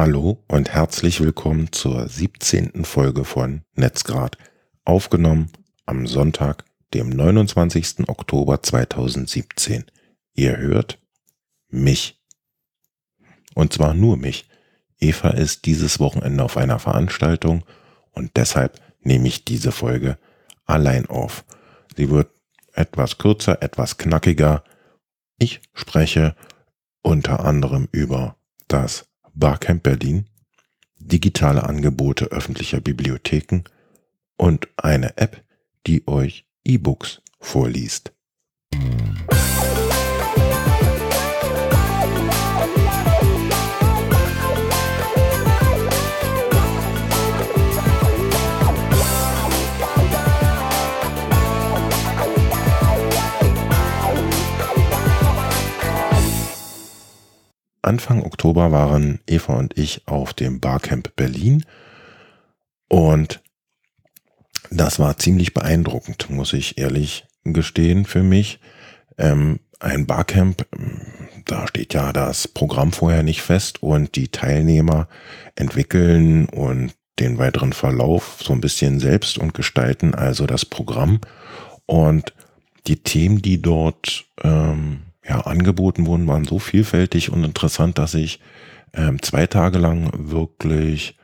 Hallo und herzlich willkommen zur 17. Folge von Netzgrad, aufgenommen am Sonntag, dem 29. Oktober 2017. Ihr hört mich. Und zwar nur mich. Eva ist dieses Wochenende auf einer Veranstaltung und deshalb nehme ich diese Folge allein auf. Sie wird etwas kürzer, etwas knackiger. Ich spreche unter anderem über das Barcamp Berlin, digitale Angebote öffentlicher Bibliotheken und eine App, die euch E-Books vorliest. Anfang Oktober waren Eva und ich auf dem Barcamp Berlin und das war ziemlich beeindruckend, muss ich ehrlich gestehen für mich. Ähm, ein Barcamp, da steht ja das Programm vorher nicht fest und die Teilnehmer entwickeln und den weiteren Verlauf so ein bisschen selbst und gestalten also das Programm und die Themen, die dort ähm, ja, angeboten wurden, waren so vielfältig und interessant, dass ich ähm, zwei Tage lang wirklich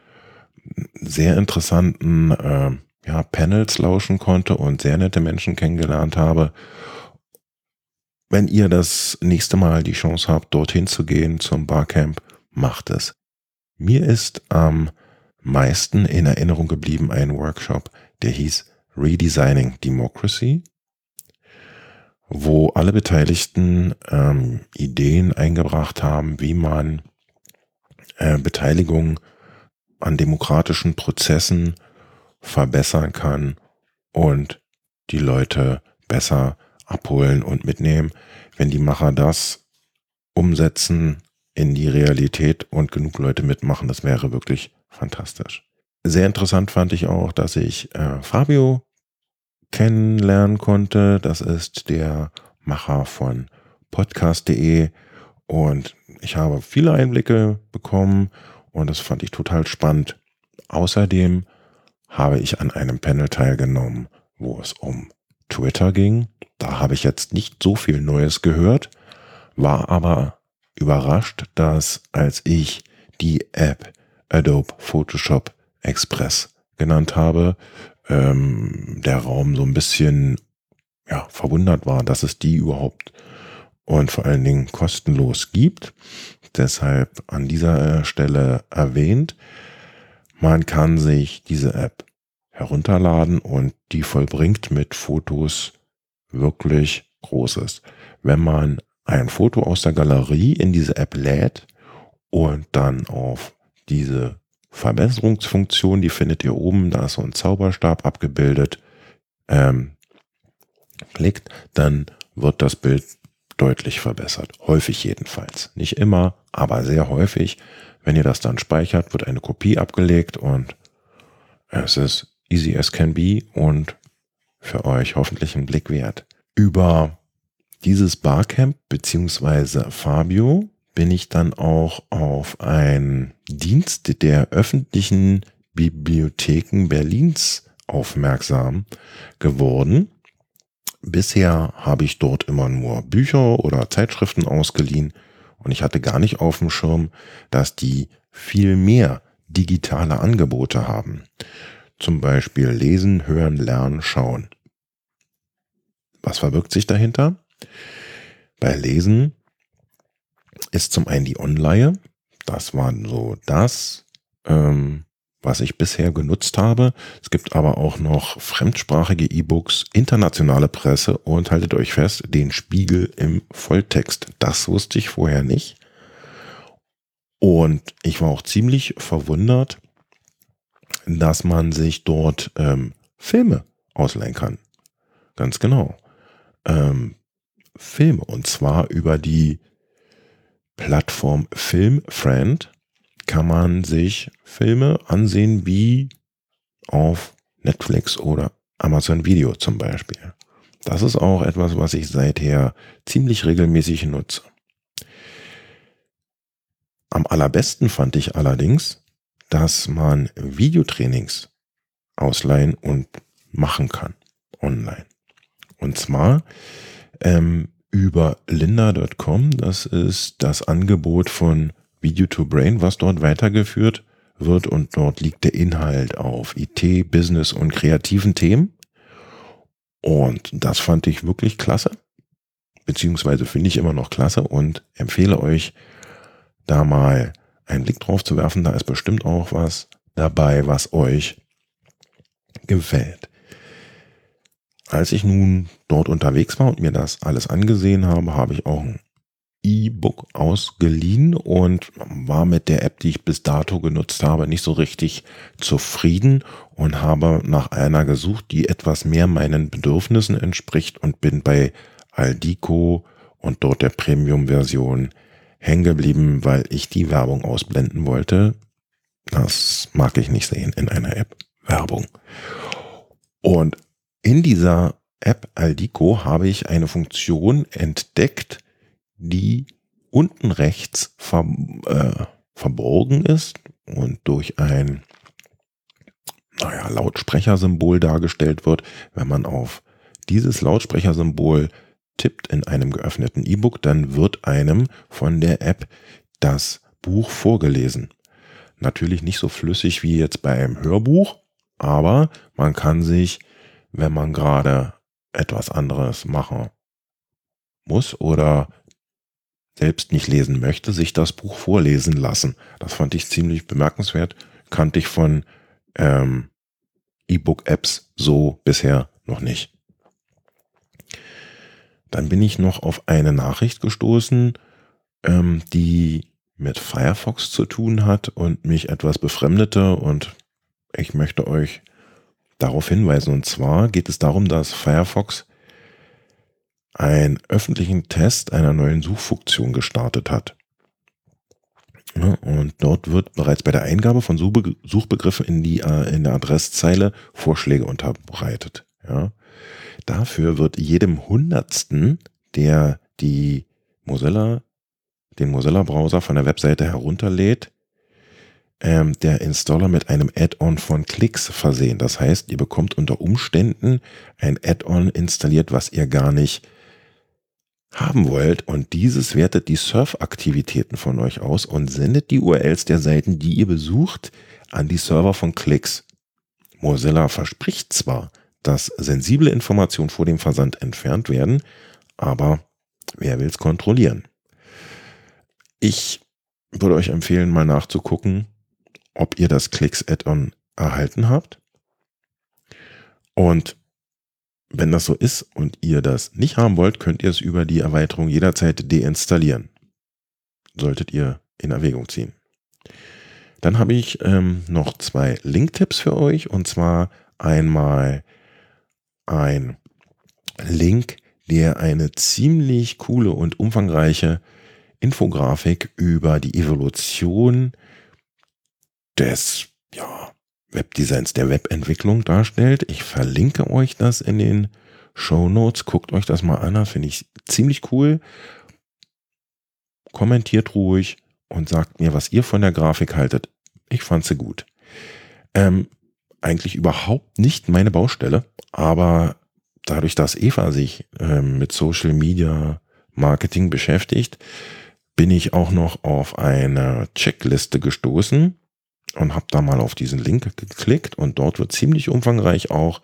sehr interessanten äh, ja, Panels lauschen konnte und sehr nette Menschen kennengelernt habe. Wenn ihr das nächste Mal die Chance habt, dorthin zu gehen zum Barcamp, macht es. Mir ist am meisten in Erinnerung geblieben ein Workshop, der hieß Redesigning Democracy wo alle Beteiligten ähm, Ideen eingebracht haben, wie man äh, Beteiligung an demokratischen Prozessen verbessern kann und die Leute besser abholen und mitnehmen. Wenn die Macher das umsetzen in die Realität und genug Leute mitmachen, das wäre wirklich fantastisch. Sehr interessant fand ich auch, dass ich äh, Fabio kennenlernen konnte. Das ist der Macher von podcast.de und ich habe viele Einblicke bekommen und das fand ich total spannend. Außerdem habe ich an einem Panel teilgenommen, wo es um Twitter ging. Da habe ich jetzt nicht so viel Neues gehört, war aber überrascht, dass als ich die App Adobe Photoshop Express genannt habe, ähm, der Raum so ein bisschen ja, verwundert war, dass es die überhaupt und vor allen Dingen kostenlos gibt. Deshalb an dieser Stelle erwähnt, man kann sich diese App herunterladen und die vollbringt mit Fotos wirklich Großes. Wenn man ein Foto aus der Galerie in diese App lädt und dann auf diese Verbesserungsfunktion, die findet ihr oben, da ist so ein Zauberstab abgebildet. Ähm, klickt, dann wird das Bild deutlich verbessert. Häufig jedenfalls. Nicht immer, aber sehr häufig. Wenn ihr das dann speichert, wird eine Kopie abgelegt und es ist easy as can be und für euch hoffentlich einen Blick wert. Über dieses Barcamp beziehungsweise Fabio bin ich dann auch auf einen Dienst der öffentlichen Bibliotheken Berlins aufmerksam geworden. Bisher habe ich dort immer nur Bücher oder Zeitschriften ausgeliehen und ich hatte gar nicht auf dem Schirm, dass die viel mehr digitale Angebote haben. Zum Beispiel lesen, hören, lernen, schauen. Was verbirgt sich dahinter? Bei Lesen ist zum einen die Online. Das war so das, ähm, was ich bisher genutzt habe. Es gibt aber auch noch fremdsprachige E-Books, internationale Presse und haltet euch fest, den Spiegel im Volltext. Das wusste ich vorher nicht. Und ich war auch ziemlich verwundert, dass man sich dort ähm, Filme ausleihen kann. Ganz genau. Ähm, Filme und zwar über die Plattform Filmfriend kann man sich Filme ansehen wie auf Netflix oder Amazon Video zum Beispiel. Das ist auch etwas, was ich seither ziemlich regelmäßig nutze. Am allerbesten fand ich allerdings, dass man Videotrainings ausleihen und machen kann online. Und zwar ähm, über linda.com. Das ist das Angebot von Video to Brain, was dort weitergeführt wird. Und dort liegt der Inhalt auf IT, Business und kreativen Themen. Und das fand ich wirklich klasse. Beziehungsweise finde ich immer noch klasse und empfehle euch, da mal einen Blick drauf zu werfen. Da ist bestimmt auch was dabei, was euch gefällt. Als ich nun dort unterwegs war und mir das alles angesehen habe, habe ich auch ein E-Book ausgeliehen und war mit der App, die ich bis dato genutzt habe, nicht so richtig zufrieden und habe nach einer gesucht, die etwas mehr meinen Bedürfnissen entspricht und bin bei Aldico und dort der Premium-Version hängen geblieben, weil ich die Werbung ausblenden wollte. Das mag ich nicht sehen in einer App. Werbung. Und in dieser App Aldico habe ich eine Funktion entdeckt, die unten rechts ver, äh, verborgen ist und durch ein naja, Lautsprechersymbol dargestellt wird. Wenn man auf dieses Lautsprechersymbol tippt in einem geöffneten E-Book, dann wird einem von der App das Buch vorgelesen. Natürlich nicht so flüssig wie jetzt bei einem Hörbuch, aber man kann sich wenn man gerade etwas anderes machen muss oder selbst nicht lesen möchte, sich das Buch vorlesen lassen. Das fand ich ziemlich bemerkenswert. Kannte ich von ähm, E-Book-Apps so bisher noch nicht. Dann bin ich noch auf eine Nachricht gestoßen, ähm, die mit Firefox zu tun hat und mich etwas befremdete und ich möchte euch darauf hinweisen. Und zwar geht es darum, dass Firefox einen öffentlichen Test einer neuen Suchfunktion gestartet hat. und dort wird bereits bei der Eingabe von Suchbegriffen in, die, äh, in der Adresszeile Vorschläge unterbreitet. Ja. Dafür wird jedem Hundertsten, der die Mozilla, den Mozilla-Browser von der Webseite herunterlädt, ähm, der Installer mit einem Add-on von Klicks versehen. Das heißt, ihr bekommt unter Umständen ein Add-on installiert, was ihr gar nicht haben wollt und dieses wertet die Surf-Aktivitäten von euch aus und sendet die URLs der Seiten, die ihr besucht, an die Server von Klicks. Mozilla verspricht zwar, dass sensible Informationen vor dem Versand entfernt werden, aber wer will es kontrollieren? Ich würde euch empfehlen, mal nachzugucken, ob ihr das Klicks-Add-on erhalten habt. Und wenn das so ist und ihr das nicht haben wollt, könnt ihr es über die Erweiterung jederzeit deinstallieren. Solltet ihr in Erwägung ziehen. Dann habe ich ähm, noch zwei Link-Tipps für euch und zwar einmal ein Link, der eine ziemlich coole und umfangreiche Infografik über die Evolution des ja, Webdesigns, der Webentwicklung darstellt. Ich verlinke euch das in den Show Notes. Guckt euch das mal an, finde ich ziemlich cool. Kommentiert ruhig und sagt mir, was ihr von der Grafik haltet. Ich fand sie gut. Ähm, eigentlich überhaupt nicht meine Baustelle, aber dadurch, dass Eva sich ähm, mit Social Media Marketing beschäftigt, bin ich auch noch auf eine Checkliste gestoßen, und habe da mal auf diesen Link geklickt und dort wird ziemlich umfangreich auch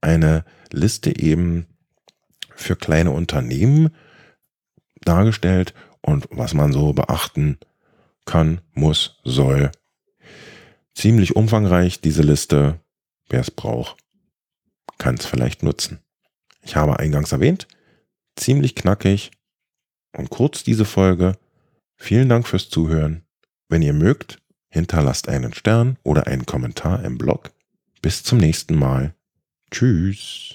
eine Liste eben für kleine Unternehmen dargestellt und was man so beachten kann, muss, soll. Ziemlich umfangreich diese Liste. Wer es braucht, kann es vielleicht nutzen. Ich habe eingangs erwähnt, ziemlich knackig und kurz diese Folge. Vielen Dank fürs Zuhören. Wenn ihr mögt, hinterlasst einen Stern oder einen Kommentar im Blog. Bis zum nächsten Mal. Tschüss.